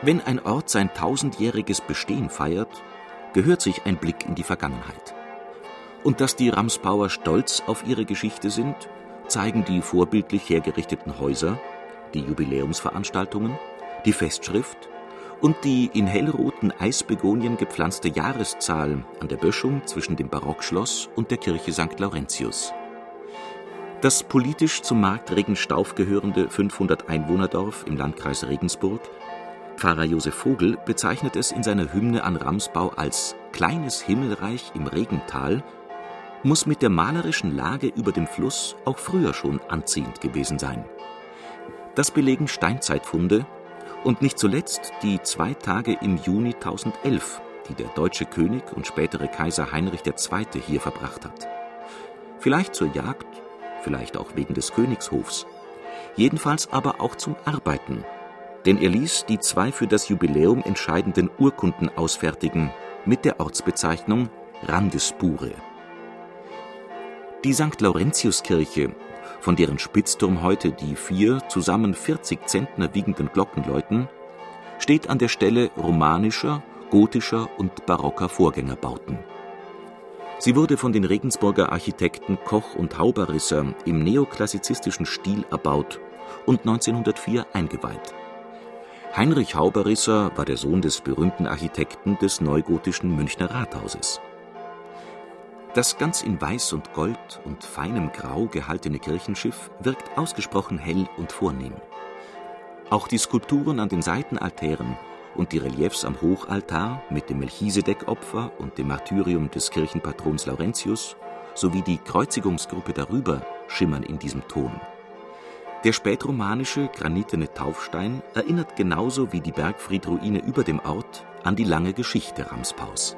Wenn ein Ort sein tausendjähriges Bestehen feiert, gehört sich ein Blick in die Vergangenheit. Und dass die Ramsbauer stolz auf ihre Geschichte sind, zeigen die vorbildlich hergerichteten Häuser, die Jubiläumsveranstaltungen, die Festschrift und die in hellroten Eisbegonien gepflanzte Jahreszahl an der Böschung zwischen dem Barockschloss und der Kirche St. Laurentius. Das politisch zum Markt Regenstauf gehörende 500 Einwohnerdorf im Landkreis Regensburg Pfarrer Josef Vogel bezeichnet es in seiner Hymne an Ramsbau als kleines Himmelreich im Regental, muss mit der malerischen Lage über dem Fluss auch früher schon anziehend gewesen sein. Das belegen Steinzeitfunde und nicht zuletzt die zwei Tage im Juni 1011, die der deutsche König und spätere Kaiser Heinrich II. hier verbracht hat. Vielleicht zur Jagd, vielleicht auch wegen des Königshofs, jedenfalls aber auch zum Arbeiten denn er ließ die zwei für das Jubiläum entscheidenden Urkunden ausfertigen mit der Ortsbezeichnung Randespure. Die St. Laurentiuskirche, von deren Spitzturm heute die vier zusammen 40 Zentner wiegenden Glocken läuten, steht an der Stelle romanischer, gotischer und barocker Vorgängerbauten. Sie wurde von den Regensburger Architekten Koch und Hauberrisser im neoklassizistischen Stil erbaut und 1904 eingeweiht. Heinrich Hauberrisser war der Sohn des berühmten Architekten des neugotischen Münchner Rathauses. Das ganz in Weiß und Gold und feinem Grau gehaltene Kirchenschiff wirkt ausgesprochen hell und vornehm. Auch die Skulpturen an den Seitenaltären und die Reliefs am Hochaltar mit dem Melchisedek-Opfer und dem Martyrium des Kirchenpatrons Laurentius sowie die Kreuzigungsgruppe darüber schimmern in diesem Ton. Der spätromanische granitene Taufstein erinnert genauso wie die Bergfriedruine über dem Ort an die lange Geschichte Ramspaus